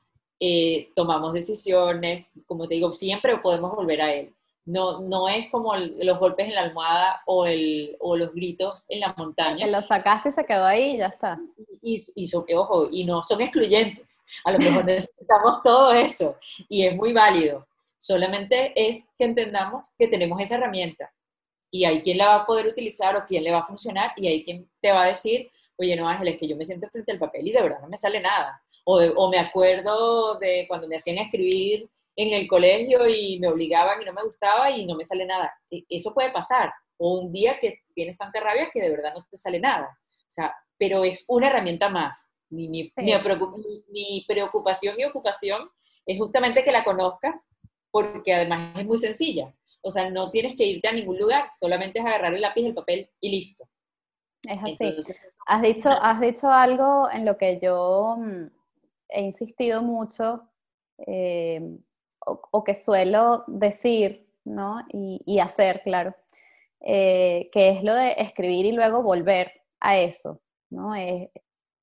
Speaker 2: eh, tomamos decisiones, como te digo, siempre podemos volver a él. No, no es como los golpes en la almohada o, el, o los gritos en la montaña.
Speaker 3: Que lo sacaste y se quedó ahí y ya está.
Speaker 2: Y, y son, ojo, y no son excluyentes. A lo mejor necesitamos todo eso y es muy válido. Solamente es que entendamos que tenemos esa herramienta y hay quien la va a poder utilizar o quien le va a funcionar y hay quien te va a decir, oye, no Ángel, es que yo me siento frente al papel y de verdad no me sale nada. O, o me acuerdo de cuando me hacían escribir en el colegio y me obligaban y no me gustaba y no me sale nada. E, eso puede pasar. o un día que tienes tanta rabia que de verdad no te sale nada. O sea, pero es una herramienta más. Mi, mi, mi, preocupación y ocupación es justamente que la conozcas, porque además es muy sencilla. O sea, no tienes que irte a ningún lugar, solamente es agarrar el lápiz, el papel y listo.
Speaker 3: Es así. has, dicho, has dicho algo en lo que yo mm, he insistido mucho eh, o, que suelo decir ¿no? y, hacer, claro, eh, que es lo de escribir y luego volver a eso. ¿no?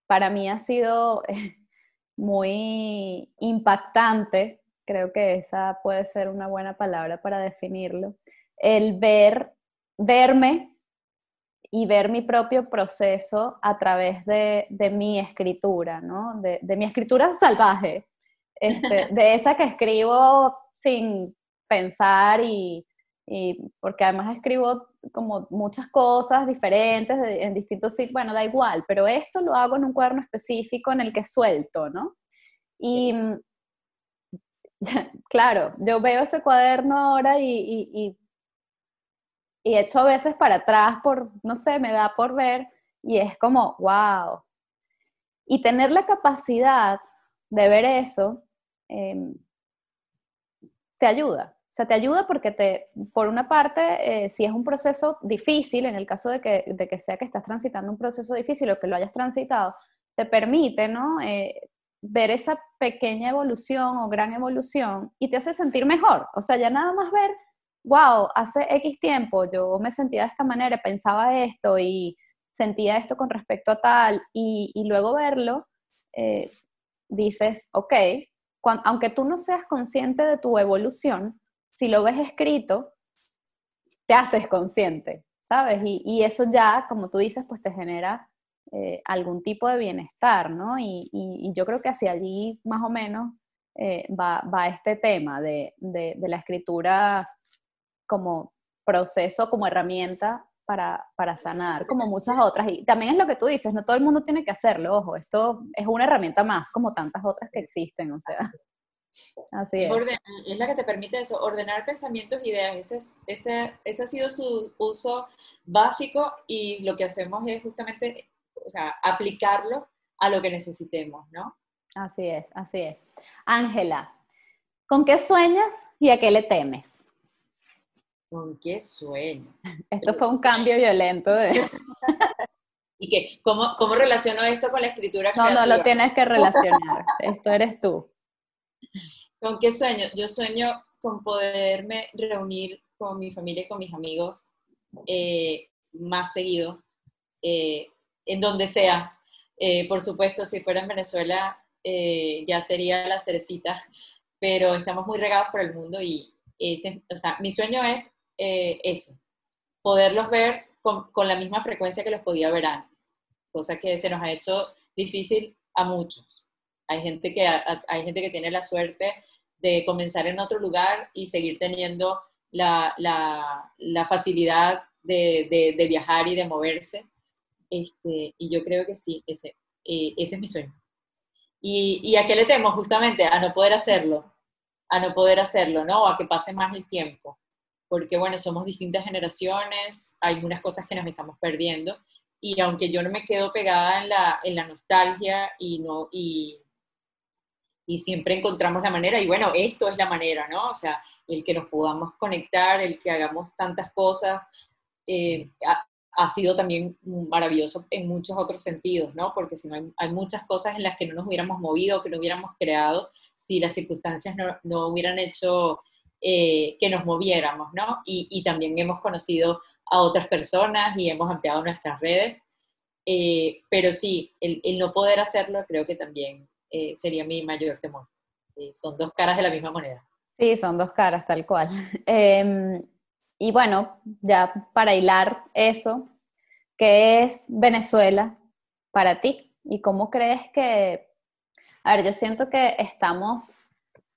Speaker 3: para mí ha sido muy impactante, creo que esa puede ser una buena palabra para definirlo, el ver, verme y ver mi propio proceso a través de, mi escritura, ¿no? De, mi escritura salvaje, este, de esa que escribo sin pensar y, porque además escribo como muchas cosas diferentes en distintos sitios, bueno, da igual, pero esto lo hago en un cuaderno específico en el que suelto, ¿no? Y claro, yo veo ese cuaderno ahora y, y, y echo a veces para atrás por, no sé, me da por ver y es como, wow. Y tener la capacidad de ver eso em, te ayuda. O sea, te ayuda porque te, por una parte, eh, si es un proceso difícil, en el caso de que, de que, sea que estás transitando un proceso difícil o que lo hayas transitado, te permite, ¿no? Eh, ver esa pequeña evolución o gran evolución y te hace sentir mejor. O sea, ya nada más ver, wow, hace X tiempo yo me sentía de esta manera, pensaba esto y sentía esto con respecto a tal, y, y luego verlo, eh, dices, ok, aunque tú no seas consciente de tu evolución, si lo ves escrito, te haces consciente, ¿sabes? Y, eso ya, como tú dices, pues te genera eh, algún tipo de bienestar, ¿no? Y, yo creo que hacia allí más o menos eh, va, este tema de, la escritura como proceso, como herramienta para, para, sanar, como muchas otras. Y también es lo que tú dices, no todo el mundo tiene que hacerlo, ojo, esto es una herramienta más, como tantas otras que existen, o sea. Así es.
Speaker 2: es la que te permite eso, ordenar pensamientos e ideas. Ese, es, este, ese ha sido su uso básico y lo que hacemos es justamente, o sea, aplicarlo a lo que necesitemos, ¿no?
Speaker 3: Así es, así es. Ángela, ¿con qué sueñas y a qué le temes?
Speaker 2: ¿Con qué sueño?
Speaker 3: Esto fue un cambio violento de...
Speaker 2: ¿Y qué? ¿Cómo, ¿Cómo relaciono esto con la escritura?
Speaker 3: No, no lo tienes que relacionar. Esto eres tú.
Speaker 2: ¿Con qué sueño? Yo sueño con poderme reunir con mi familia y con mis amigos eh, más seguido, eh, en donde sea. Eh, por supuesto, si fuera en Venezuela, ya sería la cerecita, pero estamos muy regados por el mundo y ese, o sea, mi sueño es ese, poderlos ver con, con la misma frecuencia que los podía ver antes, cosa que se nos ha hecho difícil a muchos. Hay gente que, hay gente que tiene la suerte de comenzar en otro lugar y seguir teniendo la, la, facilidad de, de, viajar y de moverse. Este, y yo creo que sí, ese, eh, ese es mi sueño. ¿Y, ¿Y a qué le temo? Justamente a no poder hacerlo, a no poder hacerlo, ¿no? A que pase más el tiempo. Porque, bueno, somos distintas generaciones, hay unas cosas que nos estamos perdiendo. Y aunque yo no me quedo pegada en la, en la nostalgia y, no, y, y siempre encontramos la manera, y bueno, esto es la manera, ¿no? O sea, el que nos podamos conectar, el que hagamos tantas cosas, eh, ha, sido también maravilloso en muchos otros sentidos, ¿no? Porque si no hay, muchas cosas en las que no nos hubiéramos movido, que no hubiéramos creado, si las circunstancias no, no hubieran hecho eh, que nos moviéramos, ¿no? Y, y, también hemos conocido a otras personas y hemos ampliado nuestras redes. Eh, pero sí, el, el no poder hacerlo creo que también eh, sería mi mayor temor. Eh, son dos caras de la misma moneda.
Speaker 3: Sí, son dos caras, tal cual. Em, y bueno, ya para hilar eso, ¿qué es Venezuela para ti? ¿Y cómo crees que, a ver, yo siento que estamos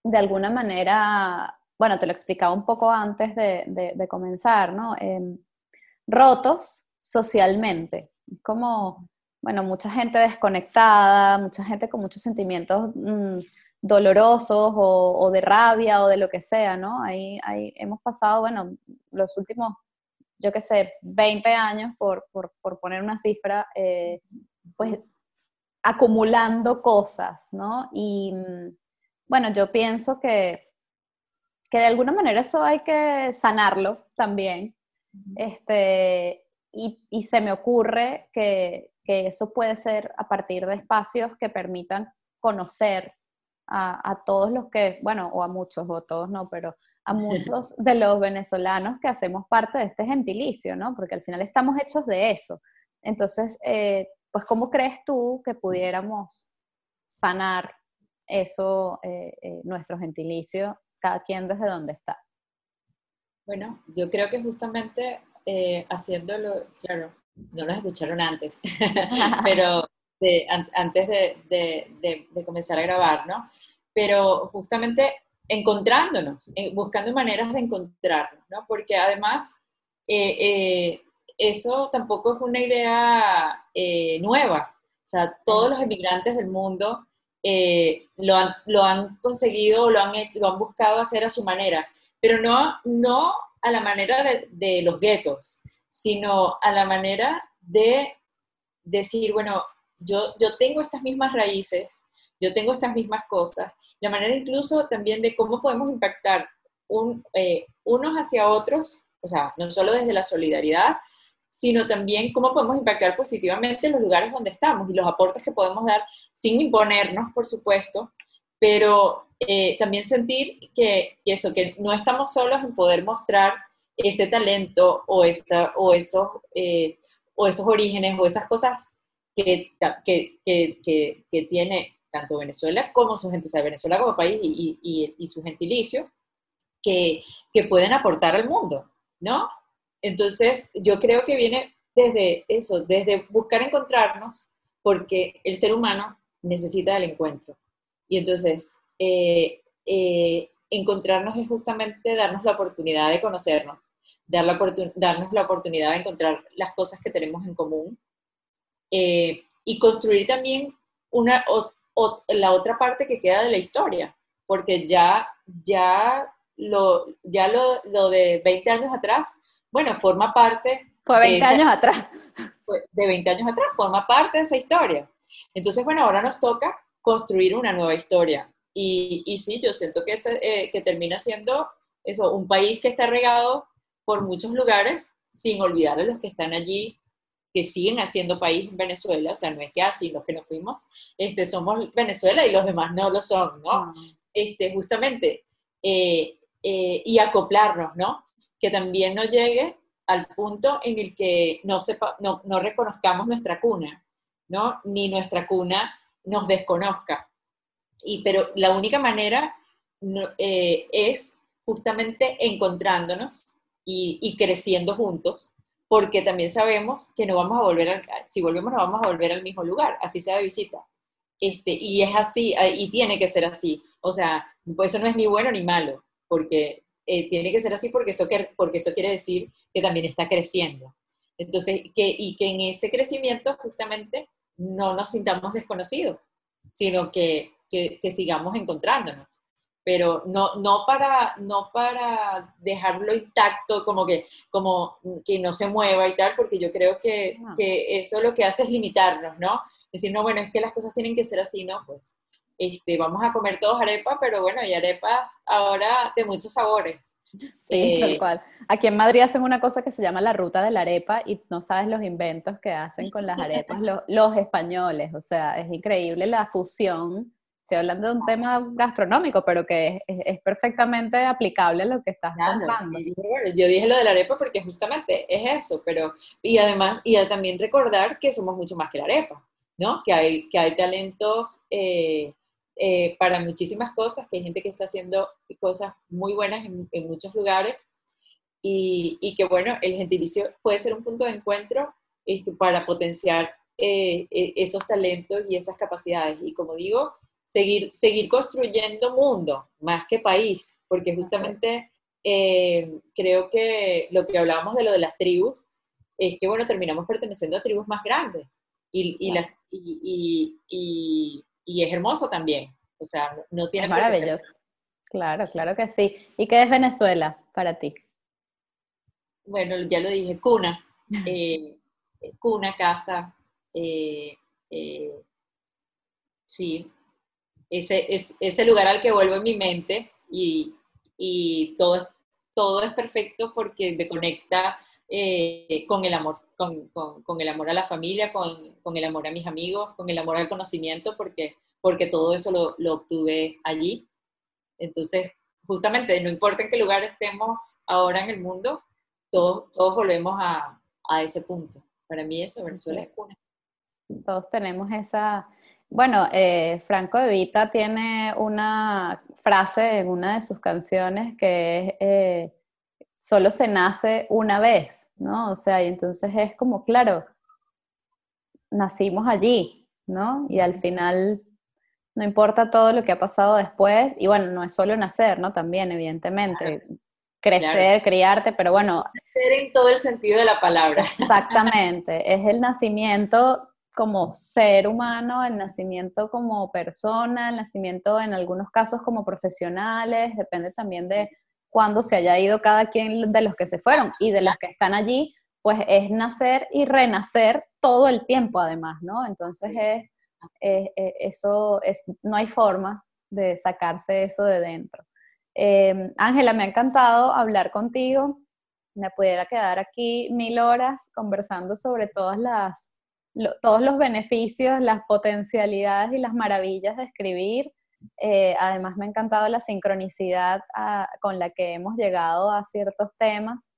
Speaker 3: de alguna manera, bueno, te lo explicaba un poco antes de, comenzar, ¿no? Em, rotos socialmente. Como bueno, mucha gente desconectada, mucha gente con muchos sentimientos mm, dolorosos o, de rabia o de lo que sea, ¿no? Ahí, hemos pasado, bueno, los últimos yo qué sé, 20 años, por, poner una cifra, eh, pues acumulando cosas, ¿no? Y mm, bueno, yo pienso que, que de alguna manera eso hay que sanarlo también. Este, y, y se me ocurre que, que, eso puede ser a partir de espacios que permitan conocer a, a, todos los que, bueno, o a muchos, o todos no, pero a muchos de los venezolanos que hacemos parte de este gentilicio, ¿no? Porque al final estamos hechos de eso. Entonces, eh, pues, ¿cómo crees tú que pudiéramos sanar eso, eh, eh, nuestro gentilicio, cada quien desde donde está?
Speaker 2: Bueno, yo creo que justamente haciéndolo, claro, no nos escucharon antes, pero antes de, de comenzar a grabar, ¿no? Pero justamente encontrándonos, eh, buscando maneras de encontrarnos, ¿no? Porque además eh, eh, eso tampoco es una idea nueva. O sea, todos los emigrantes del mundo lo han, lo, han, conseguido lo han, lo han buscado hacer a su manera, pero no, no a la manera de, de los guetos, sino a la manera de decir, bueno, yo, yo tengo estas mismas raíces, yo tengo estas mismas cosas, la manera incluso también de cómo podemos impactar eh, unos hacia otros, o sea, no solo desde la solidaridad, sino también cómo podemos impactar positivamente en los lugares donde estamos y los aportes que podemos dar sin imponernos, por supuesto, pero eh, también sentir que, eso, que no estamos solos en poder mostrar ese talento o, esa, o, esos, eh, o esos orígenes o esas cosas que, que, que, que tiene tanto Venezuela como su gente, o sea, Venezuela como país y, su gentilicio, que, pueden aportar al mundo, ¿no? Entonces, yo creo que viene desde eso, desde buscar encontrarnos, porque el ser humano necesita del encuentro. Y entonces, eh, eh, encontrarnos es justamente darnos la oportunidad de conocernos, dar la darnos la oportunidad de encontrar las cosas que tenemos en común eh, y construir también una, la otra parte que queda de la historia, porque ya, ya, lo, ya lo, lo de 20 años atrás, bueno, forma parte...
Speaker 3: Fue 20 años atrás.
Speaker 2: De 20 años atrás, forma parte de esa historia. Entonces, bueno, ahora nos toca construir una nueva historia. Y, y sí, yo siento que, eh, que termina siendo eso, un país que está regado por muchos lugares, sin olvidar a los que están allí que siguen haciendo país en Venezuela, o sea, no es que así los que nos fuimos, este, somos Venezuela y los demás no lo son, ¿no? Ah. Este, justamente, eh, eh, y acoplarnos, ¿no? Que también no llegue al punto en el que no, sepa, no, no reconozcamos nuestra cuna, ¿no? Ni nuestra cuna nos desconozca. Y, pero la única manera eh, es justamente encontrándonos y, y creciendo juntos porque también sabemos que no vamos a volver, al, si volvemos no vamos a volver al mismo lugar, así sea de visita. Este, y es así, y tiene que ser así. O sea, pues eso no es ni bueno ni malo, porque eh, tiene que ser así porque eso, porque eso quiere decir que también está creciendo. Entonces, que, y que en ese crecimiento justamente no nos sintamos desconocidos, sino que, que, que sigamos encontrándonos pero no, no, para, no para dejarlo intacto, como que, como que no se mueva y tal, porque yo creo que, que eso lo que hace es limitarnos, ¿no? Decir, no, bueno, es que las cosas tienen que ser así, ¿no? Pues este, vamos a comer todos arepa, pero bueno, y arepas ahora de muchos sabores.
Speaker 3: Sí, tal eh, cual. Aquí en Madrid hacen una cosa que se llama la ruta de la arepa y no sabes los inventos que hacen con las arepas los, los españoles. O sea, es increíble la fusión Estoy hablando de un tema gastronómico, pero que es, perfectamente aplicable a lo que estás contando.
Speaker 2: Yo dije lo de la arepa porque justamente es eso, pero y además y también recordar que somos mucho más que la arepa, ¿no? Que hay que hay talentos eh, eh, para muchísimas cosas, que hay gente que está haciendo cosas muy buenas en, muchos lugares. Y, y, que bueno, el gentilicio puede ser un punto de encuentro este, para potenciar eh, esos talentos y esas capacidades. Y como digo, seguir, seguir construyendo mundo más que país, porque justamente eh, creo que lo que hablábamos de lo de las tribus es que, bueno, terminamos perteneciendo a tribus más grandes. Y, y, las, y, y, es hermoso también, o sea, no tiene...
Speaker 3: maravilloso. Claro, claro que sí. ¿Y qué es Venezuela para ti?
Speaker 2: bueno, ya lo dije, cuna, eh, cuna, casa, eh, eh, sí, ese, es, ese lugar al que vuelvo en mi mente y, y todo, todo es perfecto porque me conecta con el amor, con, con, con, el amor a la familia, con, con, el amor a mis amigos, con el amor al conocimiento, porque, porque todo eso lo, lo obtuve allí. Entonces, justamente, no importa en qué lugar estemos ahora en el mundo, todos, todos volvemos a, a ese punto. Para mí eso, Venezuela es cuna.
Speaker 3: Todos tenemos esa... Bueno, eh, Franco de Vita tiene una frase en una de sus canciones que es, eh, solo se nace una vez, ¿no? O sea, y entonces es como, claro, nacimos allí, ¿no? Y al final no importa todo lo que ha pasado después, y bueno, no es solo nacer, ¿no? También, evidentemente, crecer, criarte, pero bueno.
Speaker 2: Nacer en todo el sentido de la palabra.
Speaker 3: Exactamente, es el nacimiento como ser humano, el nacimiento como persona, el nacimiento en algunos casos como profesionales, depende también de cuándo se haya ido cada quien de los que se fueron y de los que están allí, pues es nacer y renacer todo el tiempo además, ¿no? Entonces es eh, eh, eso es, no hay forma de sacarse eso de dentro. Eh, Ángela, me ha encantado hablar contigo. Me pudiera quedar aquí mil horas conversando sobre todas las, todos los beneficios, las potencialidades y las maravillas de escribir. Además, me ha encantado la sincronicidad ah, con la que hemos llegado a ciertos temas.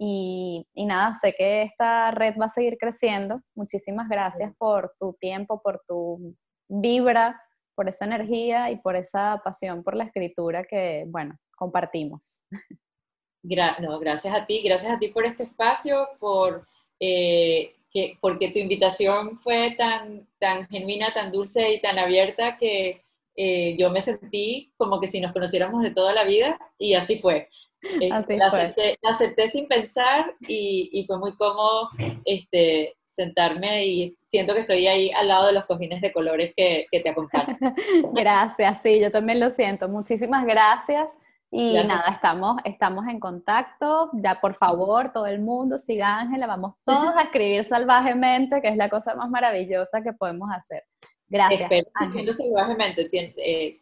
Speaker 3: Y, nada, sé que esta red va a seguir creciendo. Muchísimas gracias por tu tiempo, por tu vibra, por esa energía y por esa pasión por la escritura que, bueno, compartimos.
Speaker 2: no, gracias a ti, gracias a ti por este espacio, por, eh, que, porque tu invitación fue tan, tan genuina, tan dulce y tan abierta que eh, yo me sentí como que si nos conociéramos de toda la vida y así fue. Eh, la, acepté, sin pensar y, y, fue muy cómodo este, sentarme y siento que estoy ahí al lado de los cojines de colores que, que te acompañan.
Speaker 3: gracias, sí, yo también lo siento. Muchísimas gracias. Y nada, estamos, estamos en contacto. Ya, por favor, todo el mundo siga Ángela. Vamos todos a escribir salvajemente, que es la cosa más maravillosa que podemos hacer. Gracias.
Speaker 2: Espero, salvajemente.
Speaker 3: Eh,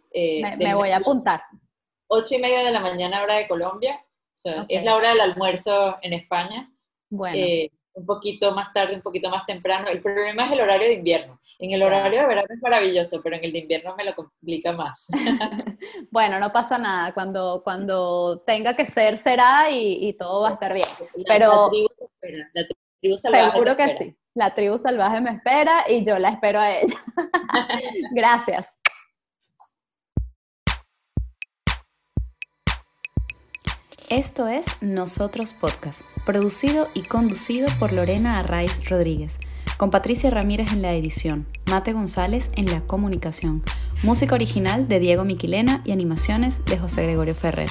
Speaker 3: me, me voy a apuntar.
Speaker 2: 8 y media de la mañana hora de Colombia. Es la hora del almuerzo en España. Bueno. Eh, un poquito más tarde, un poquito más temprano. El problema es el horario de invierno. En el horario de verano es maravilloso, pero en el de invierno me lo complica más.
Speaker 3: bueno, no pasa nada. Cuando, cuando tenga que ser, será y, todo va a estar bien. pero
Speaker 2: la tribu salvaje
Speaker 3: Seguro que sí. La tribu salvaje me espera y yo la espero a ella. Gracias. Esto es Nosotros Podcast, producido y conducido por Lorena Arraiz Rodríguez, con Patricia Ramírez en la edición, Mate González en la comunicación, música original de Diego Miquilena y animaciones de José Gregorio Ferrer.